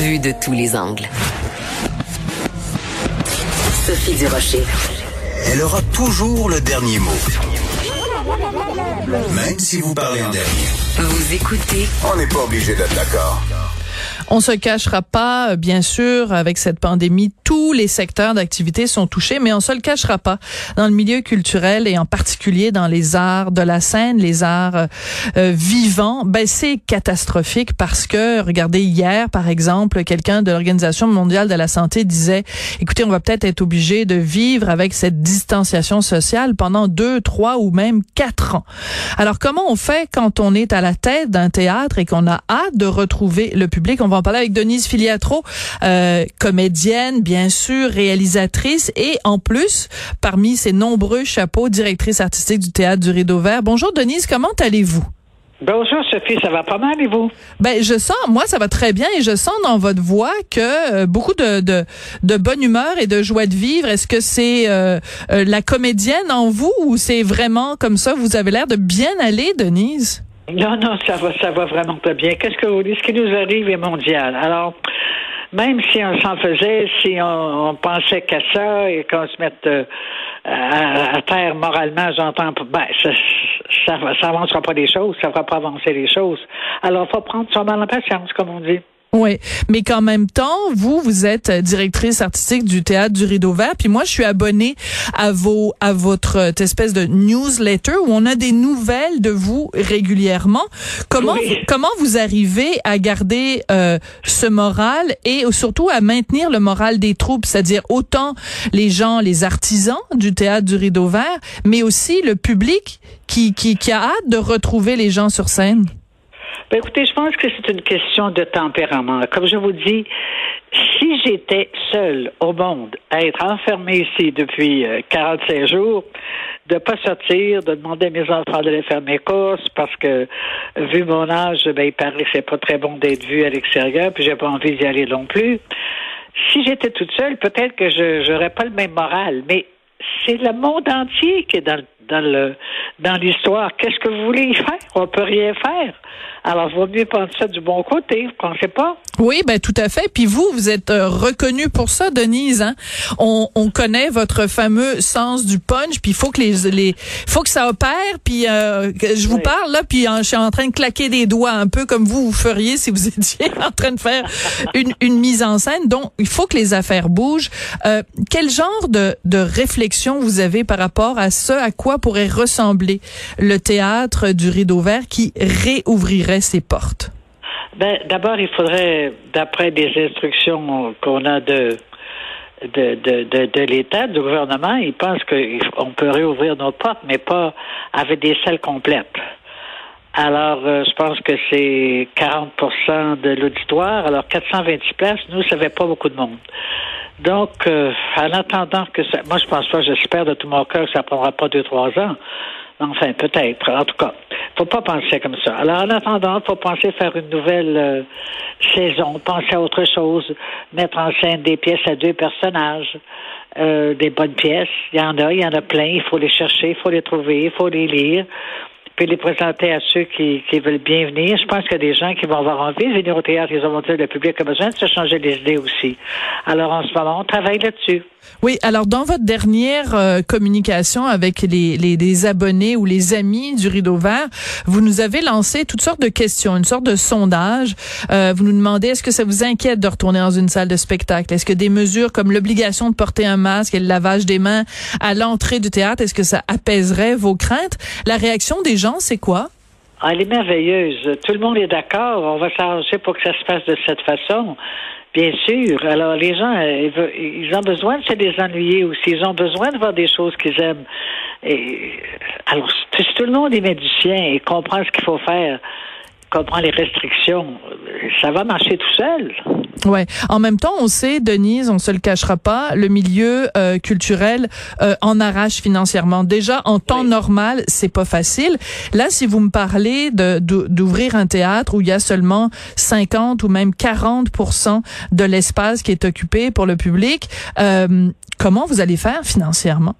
Vu de tous les angles. Sophie Durocher. Elle aura toujours le dernier mot. Même si vous parlez en dernier. Vous écoutez On n'est pas obligé d'être d'accord. On se cachera pas, euh, bien sûr, avec cette pandémie, tous les secteurs d'activité sont touchés, mais on se le cachera pas. Dans le milieu culturel et en particulier dans les arts de la scène, les arts euh, euh, vivants, ben c'est catastrophique parce que, regardez, hier, par exemple, quelqu'un de l'Organisation mondiale de la santé disait, écoutez, on va peut-être être obligé de vivre avec cette distanciation sociale pendant deux, trois ou même quatre ans. Alors, comment on fait quand on est à la tête d'un théâtre et qu'on a hâte de retrouver le public? En parler avec Denise Filiatro, euh, comédienne, bien sûr, réalisatrice et en plus, parmi ses nombreux chapeaux, directrice artistique du Théâtre du Rideau Vert. Bonjour Denise, comment allez-vous? Bonjour Sophie, ça va pas mal et vous? Ben je sens, moi ça va très bien et je sens dans votre voix que euh, beaucoup de, de, de bonne humeur et de joie de vivre. Est-ce que c'est euh, euh, la comédienne en vous ou c'est vraiment comme ça? Vous avez l'air de bien aller, Denise. Non, non, ça va, ça va vraiment pas bien. Qu'est-ce que vous dites? Ce qui nous arrive est mondial. Alors, même si on s'en faisait, si on, pensait qu'à ça et qu'on se mette euh, à, terre moralement, j'entends, ben, ça, ça, ça avancera pas les choses, ça fera pas avancer les choses. Alors, faut prendre son mal en patience, comme on dit. Oui, mais qu'en même temps, vous, vous êtes directrice artistique du théâtre du Rideau Vert, puis moi, je suis abonnée à vos, à votre euh, espèce de newsletter où on a des nouvelles de vous régulièrement. Comment, vous, comment vous arrivez à garder euh, ce moral et surtout à maintenir le moral des troupes, c'est-à-dire autant les gens, les artisans du théâtre du Rideau Vert, mais aussi le public qui, qui, qui a hâte de retrouver les gens sur scène? Ben, écoutez, je pense que c'est une question de tempérament. Comme je vous dis, si j'étais seule au monde à être enfermée ici depuis 45 euh, jours, de pas sortir, de demander à mes enfants d'aller faire mes courses parce que, vu mon âge, ben, il paraît que c'est pas très bon d'être vu à l'extérieur, puis j'ai pas envie d'y aller non plus. Si j'étais toute seule, peut-être que je n'aurais pas le même moral, mais c'est le monde entier qui est dans, dans le dans l'histoire. Qu'est-ce que vous voulez y faire? On peut rien faire. Alors, il vaut mieux penser ça du bon côté, vous pensez pas? Oui, ben tout à fait. Puis vous, vous êtes euh, reconnue pour ça, Denise. Hein? On, on, connaît votre fameux sens du punch. Puis il faut que les, les, faut que ça opère. Puis euh, je vous parle là, puis je suis en train de claquer des doigts un peu comme vous vous feriez si vous étiez en train de faire une, une mise en scène. Donc il faut que les affaires bougent. Euh, quel genre de, de réflexion vous avez par rapport à ce à quoi pourrait ressembler le théâtre du Rideau Vert qui réouvrirait ses portes? Ben, d'abord, il faudrait, d'après des instructions qu'on a de de, de, de, l'État, du gouvernement, ils pensent qu'on peut réouvrir nos portes, mais pas avec des salles complètes. Alors, euh, je pense que c'est 40% de l'auditoire. Alors, 426 places, nous, ça fait pas beaucoup de monde. Donc, euh, en attendant que ça... Moi, je pense pas, j'espère de tout mon cœur que ça prendra pas deux, trois ans. Enfin, peut-être. En tout cas, faut pas penser comme ça. Alors, en attendant, faut penser faire une nouvelle euh, saison, penser à autre chose, mettre en scène des pièces à deux personnages, euh, des bonnes pièces. Il y en a, il y en a plein. Il faut les chercher, il faut les trouver, il faut les lire puis les présenter à ceux qui, qui veulent bien venir. Je pense qu'il y a des gens qui vont avoir envie de venir au théâtre. Ils vont dire le public a besoin de se changer les idées aussi. Alors en ce moment, on travaille là-dessus. Oui, alors dans votre dernière euh, communication avec les, les, les, abonnés ou les amis du Rideau Vert, vous nous avez lancé toutes sortes de questions, une sorte de sondage. Euh, vous nous demandez est-ce que ça vous inquiète de retourner dans une salle de spectacle? Est-ce que des mesures comme l'obligation de porter un masque et le lavage des mains à l'entrée du théâtre, est-ce que ça apaiserait vos craintes? La réaction des gens, c'est quoi? Ah, Elle est merveilleuse. Tout le monde est d'accord. On va s'arranger pour que ça se passe de cette façon. Bien sûr. Alors, les gens, euh, ils ont besoin de se désennuyer aussi. Ils ont besoin de voir des choses qu'ils aiment. Et, alors, tout le monde est médecin et comprend ce qu'il faut faire, comprend les restrictions, ça va marcher tout seul. Ouais. En même temps, on sait, Denise, on se le cachera pas, le milieu euh, culturel euh, en arrache financièrement. Déjà, en temps normal, c'est pas facile. Là, si vous me parlez de d'ouvrir un théâtre où il y a seulement 50 ou même 40% de l'espace qui est occupé pour le public, euh, comment vous allez faire financièrement?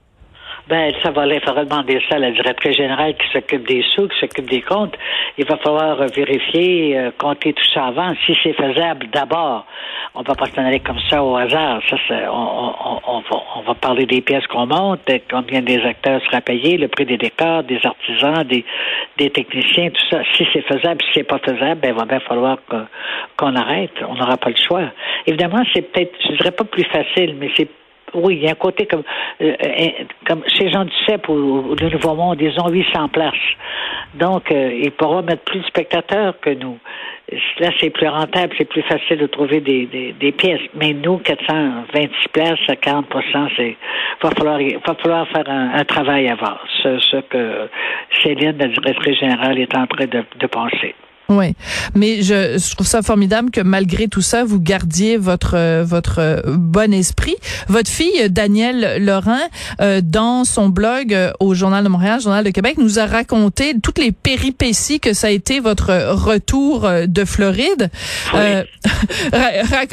Ben, ça va aller, il faudra demander ça à la directrice générale qui s'occupe des sous, qui s'occupe des comptes. Il va falloir euh, vérifier, euh, compter tout ça avant, si c'est faisable d'abord. On va pas s'en aller comme ça au hasard. Ça, on, va, parler des pièces qu'on monte, de combien des acteurs sera payé, le prix des décors, des artisans, des, techniciens, tout ça. Si c'est faisable, si c'est pas faisable, ben, il va bien falloir qu'on arrête. On n'aura pas le choix. Évidemment, c'est peut-être, je dirais pas plus facile, mais c'est oui, il y a un côté comme, euh, euh, comme chez Jean Duceppe ou, le Nouveau Monde, ils ont 800 places. Donc, euh, ils pourront mettre plus de spectateurs que nous. Là, c'est plus rentable, c'est plus facile de trouver des, des, des pièces. Mais nous, 426 places à 40 c'est va falloir va falloir faire un, un travail avant. Ce, ce que Céline, la directrice générale, est en train de, de penser. Oui, mais je, je trouve ça formidable que malgré tout ça, vous gardiez votre votre bon esprit. Votre fille Danielle Laurent, euh, dans son blog euh, au Journal de Montréal, Journal de Québec, nous a raconté toutes les péripéties que ça a été votre retour euh, de Floride. Euh, ra-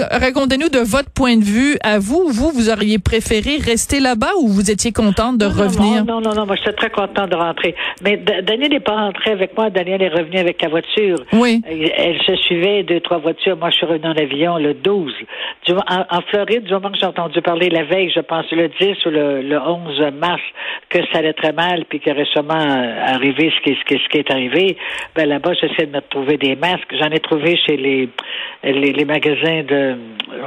ra- Racontez-nous de votre point de vue à vous. Vous, vous auriez préféré rester là-bas ou vous étiez contente de Non, non, revenir? Non, non, non, moi, j'étais très content de rentrer. Mais Da- Daniel n'est pas rentré avec moi. Daniel est revenu avec la voiture. Oui. Elle, se suivait deux, trois voitures. Moi, je suis revenu en avion le 12. Du- en, en Floride, du moment que j'ai entendu parler la veille, je pense le 10 ou le, le 11 mars, que ça allait très mal, puis qu'il récemment arrivé ce qui, ce, qui, ce qui est arrivé, ben là-bas, j'essaie de me trouver des masques. J'en ai trouvé chez les, les, les magasins de...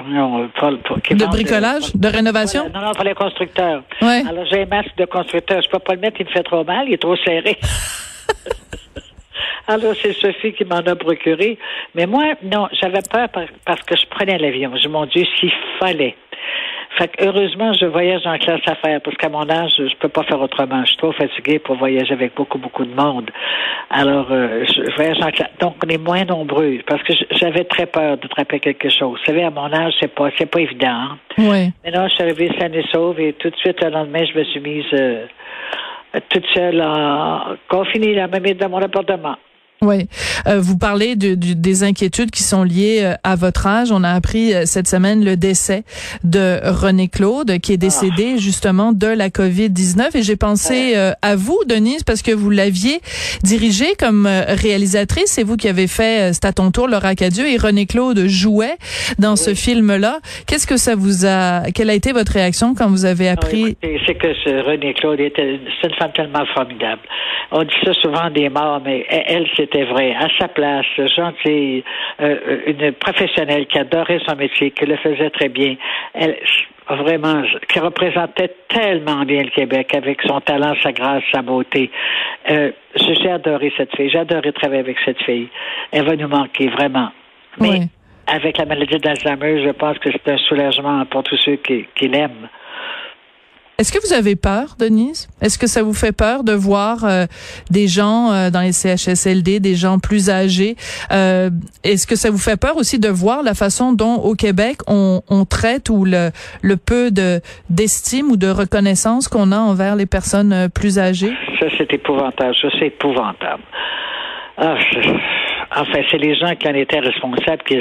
Non, pas- pas- qui De vendent- bricolage, de rénovation? Voilà, non, non, pour les constructeurs. Ouais. Alors, j'ai un masque de constructeur. Je peux pas le mettre, il me fait trop mal, il est trop serré. Alors, c'est Sophie qui m'en a procuré. Mais moi, non, j'avais peur par- parce que je prenais l'avion. Je mon Dieu, s'il fallait. Fait que heureusement, je voyage en classe affaires parce qu'à mon âge, je peux pas faire autrement. Je suis trop fatiguée pour voyager avec beaucoup, beaucoup de monde. Alors, euh, je voyage en classe. Donc, on est moins nombreux parce que j'avais très peur d'attraper quelque chose. Vous savez, à mon âge, c'est pas, c'est pas évident. hein. Oui. Mais non, je suis arrivée saine et sauve et tout de suite, le lendemain, je me suis mise euh, toute seule, confinée dans, ma- dans mon appartement. Oui. Euh, vous parlez de, du- des inquiétudes qui sont liées euh, à votre âge. On a appris euh, cette semaine le décès de René Claude, qui est décédé justement de la COVID-19. Et j'ai pensé euh, à vous, Denise, parce que vous l'aviez dirigé comme réalisatrice. C'est vous qui avez fait C'est à ton tour, Laura Cadieux, et René Claude jouait dans ce film-là. Qu'est-ce que ça vous a... Quelle a été votre réaction quand vous avez Ah oui, appris... C'est que ce René Claude était c'est une femme tellement formidable. On dit ça souvent des morts, mais elle, elle, c'était vrai. À sa place, gentille, euh, une professionnelle qui adorait son métier, qui le faisait très bien. Elle, vraiment, qui représentait tellement bien le Québec avec son talent, sa grâce, sa beauté. Euh, j'ai adoré cette fille. J'ai adoré travailler avec cette fille. Elle va nous manquer vraiment. Mais Oui. avec la maladie d'Alzheimer, je pense que c'est un soulagement pour tous ceux qui, qui l'aiment. Est-ce que vous avez peur, Denise? Est-ce que ça vous fait peur de voir euh, des gens euh, dans les CHSLD, des gens plus âgés? Euh, Est-ce que ça vous fait peur aussi de voir la façon dont au Québec on, on traite ou le, le peu de d'estime ou de reconnaissance qu'on a envers les personnes euh, plus âgées? Ça, c'est épouvantable. Ça, c'est épouvantable. Ah, enfin, c'est les gens qui en étaient responsables qui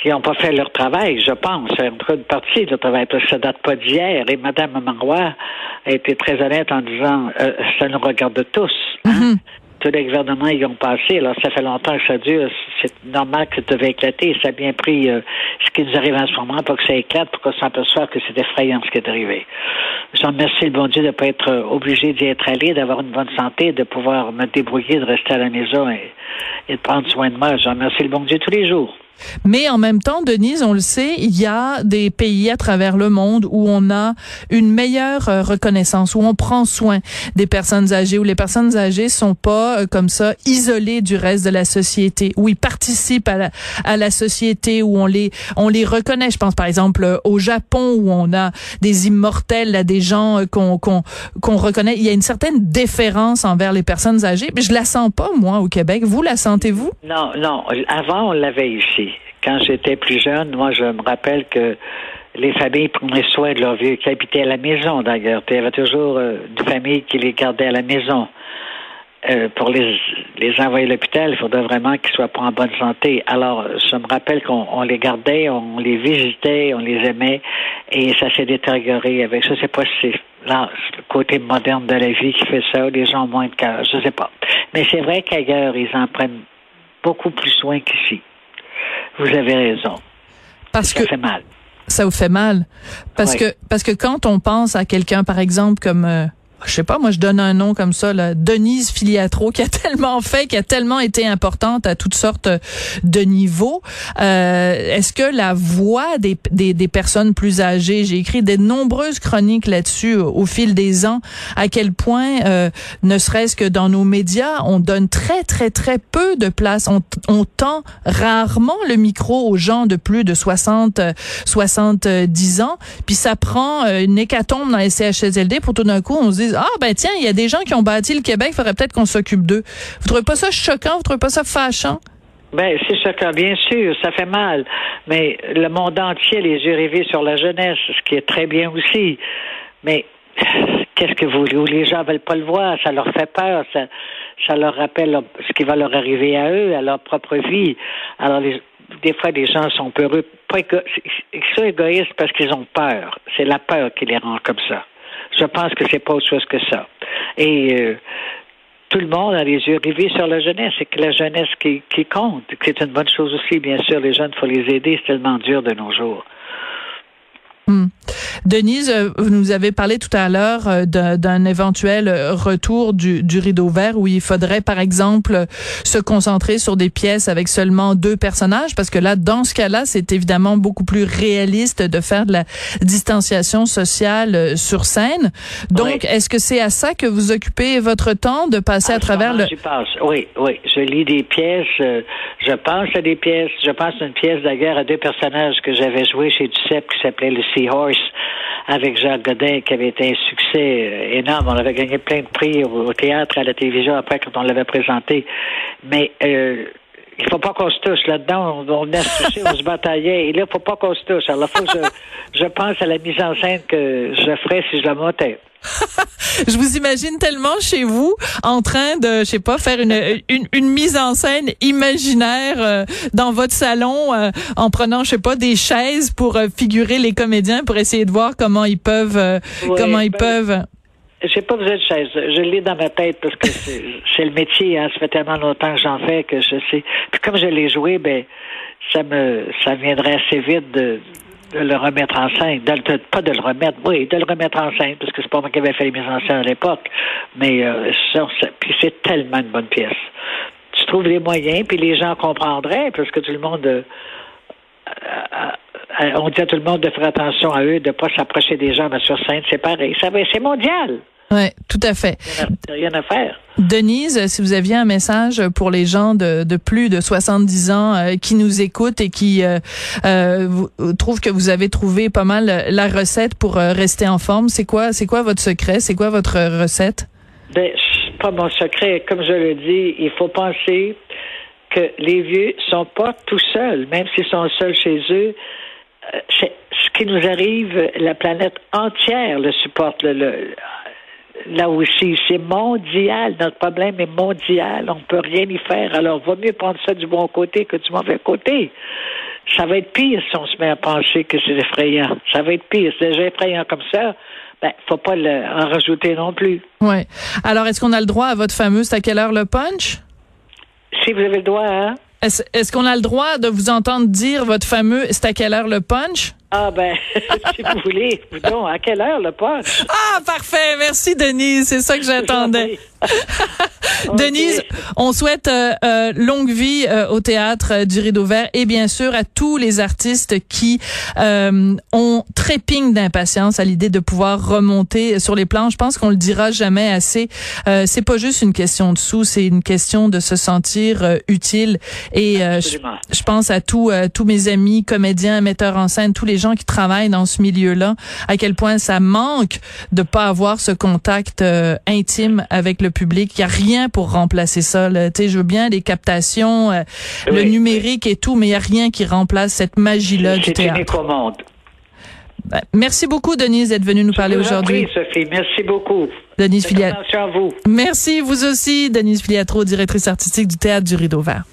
qui n'ont pas fait leur travail, je pense. En tout cas, une partie de leur travail, parce que ça date pas d'hier. Et Mme Marois a été très honnête en disant euh, ça nous regarde tous. Hein? Tous les gouvernements y ont passé. Alors, ça fait longtemps que ça dure. C'est normal que ça devait éclater. Ça a bien pris euh, ce qui nous arrive en ce moment pour que ça éclate, pour qu'on s'aperçoive que c'est effrayant ce qui est arrivé. Je remercie le bon Dieu de ne pas être euh, obligé d'y être allé, d'avoir une bonne santé, de pouvoir me débrouiller, de rester à la maison et, et de prendre soin de moi. Je remercie le bon Dieu tous les jours. Mais en même temps, Denise, on le sait, il y a des pays à travers le monde où on a une meilleure euh, reconnaissance, où on prend soin des personnes âgées, où les personnes âgées sont pas euh, comme ça isolées du reste de la société, où ils participent à la, société, où on les on les reconnaît. Je pense par exemple euh, au Japon où on a des immortels, là, des gens qu'on qu'on qu'on reconnaît. Il y a une certaine déférence envers les personnes âgées, mais je la sens pas moi au Québec. Vous la sentez-vous? Non, non. Avant, on l'avait ici. Quand j'étais plus jeune, moi, je me rappelle que les familles prenaient soin de leurs vieux qui habitaient à la maison, d'ailleurs. Il y avait toujours euh, une famille qui les gardait à la maison. Euh, pour les, les envoyer à l'hôpital, il faudrait vraiment qu'ils soient pas en bonne santé. Alors, je me rappelle qu'on on les gardait, on les visitait, on les aimait, et ça s'est détérioré avec ça. C'est pas si là, le côté moderne de la vie qui fait ça, les gens ont moins de cœur, je sais pas. Mais c'est vrai qu'ailleurs, ils en prennent beaucoup plus soin qu'ici. Vous avez raison. Parce ça que fait mal. ça vous fait mal. Parce Oui. que parce que quand on pense à quelqu'un, par exemple, comme euh, je sais pas, moi je donne un nom comme ça, là, Denise Filiatro, qui a tellement fait, qui a tellement été importante à toutes sortes de niveaux. Euh, Est-ce que la voix des, des, des personnes plus âgées, j'ai écrit des nombreuses chroniques là-dessus au, fil des ans, à quel point, euh, ne serait-ce que dans nos médias, on donne très très très peu de place, on, on tend rarement le micro aux gens de plus de 60, euh, 70 ans, puis ça prend euh, une hécatombe dans les CHSLD pour tout d'un coup on se ah ben tiens il y a des gens qui ont bâti le Québec, il faudrait peut-être qu'on s'occupe d'eux. Vous trouvez pas ça choquant, vous trouvez pas ça fâchant? Ben, c'est que, bien sûr, ça fait mal. Mais le monde entier, les yeux rivés sur la jeunesse, ce qui est très bien aussi. Mais qu'est-ce que vous voulez? Les gens veulent pas le voir, ça leur fait peur, ça, leur rappelle ce qui va leur arriver à eux, à leur propre vie. Alors, les- des fois, les gens sont peureux. Ils sont égoïstes parce qu'ils ont peur. C'est la peur qui les rend comme ça. Je pense que c'est pas autre chose que ça. Et euh, tout le monde a les yeux rivés sur la jeunesse. C'est que la jeunesse qui, qui compte. C'est une bonne chose aussi, bien sûr. Les jeunes, il faut les aider. C'est tellement dur de nos jours. Hmm. Denise, euh, vous nous avez parlé tout à l'heure euh, d'un éventuel euh, retour du, du rideau vert où il faudrait, par exemple, se concentrer sur des pièces avec seulement deux personnages, parce que là, dans ce cas-là, c'est évidemment beaucoup plus réaliste de faire de la distanciation sociale sur scène. Donc, Oui. est-ce que c'est à ça que vous occupez votre temps, de passer En à travers le... j'y passe. Oui, oui. Je lis des pièces. je pense à des pièces. Je pense à une pièce d'ailleurs à deux personnages que j'avais joué chez Duceppe qui s'appelait le Seahorse avec Jacques Godin qui avait été un succès euh, énorme. On avait gagné plein de prix au, au théâtre, à la télévision après quand on l'avait présenté. Mais euh, il faut pas qu'on se touche là-dedans. On, venait se toucher, on se bataillait. Et là, il faut pas qu'on se touche. Alors, faut que je pense à la mise en scène que je ferais si je la montais. Je vous imagine tellement chez vous en train de, je sais pas, faire une, une, une mise en scène imaginaire euh, dans votre salon euh, en prenant, je sais pas, des chaises pour euh, figurer les comédiens pour essayer de voir comment ils peuvent, euh, comment ils ben, peuvent. J'ai pas besoin de chaise. Je l'ai dans ma tête parce que c'est c'est le métier. Hein. Ça fait tellement longtemps que j'en fais que je sais. Puis comme je l'ai joué, ben ça me ça viendrait assez vite de, de le remettre en scène. De, pas de le remettre, oui, de le remettre en scène parce que c'est pas moi qui avais fait les mises en scène à l'époque. Mais euh, puis c'est tellement une bonne pièce. Tu trouves les moyens, puis les gens comprendraient parce que tout le monde. euh, euh, euh, on dit à tout le monde de faire attention à eux, de pas s'approcher des gens mais sur scène, c'est pareil. C'est mondial. Ouais, tout à fait. Il n'y a rien à faire. Denise, si vous aviez un message pour les gens de, de plus de 70 ans euh, qui nous écoutent et qui euh, euh, vous- trouvent que vous avez trouvé pas mal la recette pour euh, rester en forme, c'est quoi, c'est quoi votre secret, c'est quoi votre recette? Ben, pas mon secret. Comme je le dis, il faut penser que les vieux sont pas tout seuls, même s'ils sont seuls chez eux. euh, c'est- ce qui nous arrive, la planète entière le supporte. Le, le- là aussi, c'est mondial. Notre problème est mondial. On peut rien y faire. Alors, vaut mieux prendre ça du bon côté que du mauvais côté. Ça va être pire si on se met à penser que c'est effrayant. Ça va être pire. C'est déjà effrayant comme ça. Ben, faut pas le- en rajouter non plus. Ouais. Alors, est-ce qu'on a le droit à votre fameux c'est à quelle heure le punch? Si vous avez le droit, hein? Est-ce est-ce qu'on a le droit de vous entendre dire votre fameux c'est à quelle heure le punch? Ah ben, si vous voulez, donc, à quelle heure le poste? Ah, parfait. Merci, Denise. C'est ça que j'attendais. Denise, on souhaite euh, euh, longue vie euh, au théâtre euh, du Rideau Vert et bien sûr à tous les artistes qui euh, ont trépigne d'impatience à l'idée de pouvoir remonter sur les plans. Je pense qu'on le dira jamais assez. Euh, c'est pas juste une question de sous, c'est une question de se sentir utile. Et euh, je, je pense à tous tous mes amis comédiens, metteurs en scène, tous les gens qui travaillent dans ce milieu-là, à quel point ça manque de pas avoir ce contact intime avec le public. Il y a rien pour remplacer ça. Là. Je veux bien les captations, euh, le numérique et tout, mais il y a rien qui remplace cette magie-là du théâtre. Ben, Merci beaucoup, Denise, d'être venue nous parler aujourd'hui. prie, Sophie, merci beaucoup. Denise Filiatro. attention à vous. Merci, vous aussi, Denise Filiatro, directrice artistique du Théâtre du Rideau Vert.